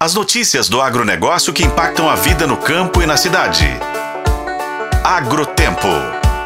As notícias do agronegócio que impactam a vida no campo e na cidade. Agrotempo.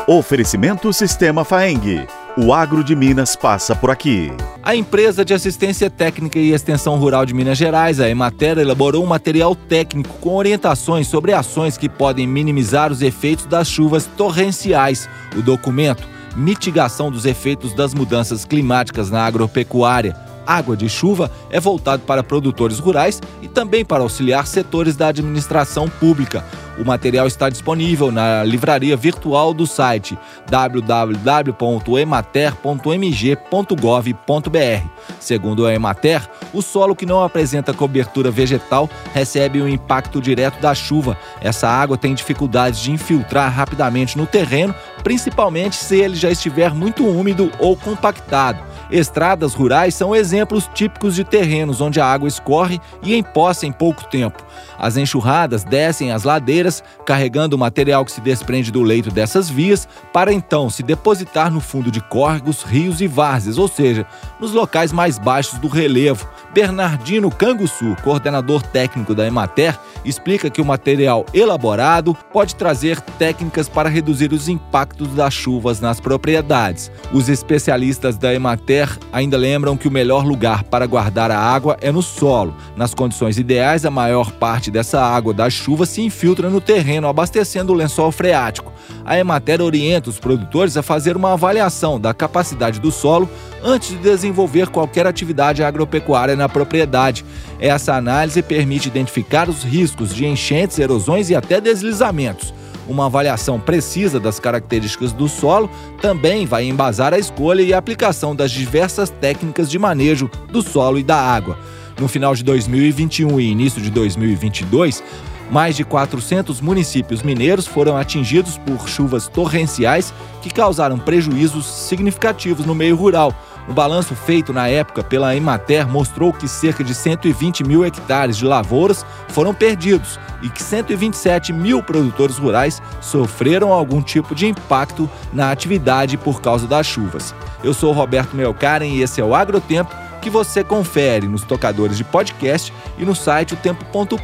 Oferecimento Sistema Faeng. O agro de Minas passa por aqui. A empresa de assistência técnica e extensão rural de Minas Gerais, a Emater, elaborou um material técnico com orientações sobre ações que podem minimizar os efeitos das chuvas torrenciais. O documento Mitigação dos efeitos das mudanças climáticas na agropecuária Água de Chuva é voltado para produtores rurais e também para auxiliar setores da administração pública. O material está disponível na livraria virtual do site www.emater.mg.gov.br. Segundo a Emater, o solo que não apresenta cobertura vegetal recebe o um impacto direto da chuva. Essa água tem dificuldades de infiltrar rapidamente no terreno, principalmente se ele já estiver muito úmido ou compactado. Estradas rurais são exemplos típicos de terrenos onde a água escorre e empoça em pouco tempo. As enxurradas descem as ladeiras, carregando o material que se desprende do leito dessas vias, para então se depositar no fundo de córregos, rios e várzeas, ou seja, nos locais mais baixos do relevo. Bernardino Canguçu, coordenador técnico da Emater, explica que o material elaborado pode trazer técnicas para reduzir os impactos das chuvas nas propriedades. Os especialistas da Emater ainda lembram que o melhor lugar para guardar a água é no solo. Nas condições ideais, a maior parte dessa água da chuva se infiltra no terreno, abastecendo o lençol freático. A Emater orienta os produtores a fazer uma avaliação da capacidade do solo antes de desenvolver qualquer atividade agropecuária na propriedade. Essa análise permite identificar os riscos de enchentes, erosões e até deslizamentos. Uma avaliação precisa das características do solo também vai embasar a escolha e a aplicação das diversas técnicas de manejo do solo e da água. No final de 2021 e início de 2022, mais de 400 municípios mineiros foram atingidos por chuvas torrenciais que causaram prejuízos significativos no meio rural o balanço feito na época pela Emater mostrou que cerca de 120 mil hectares de lavouras foram perdidos e que 127 mil produtores rurais sofreram algum tipo de impacto na atividade por causa das chuvas. Eu sou Roberto Melkaren e esse é o Agrotempo que você confere nos tocadores de podcast e no site otempo.com.br.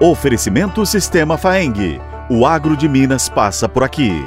Oferecimento Sistema Faeng. O agro de Minas passa por aqui.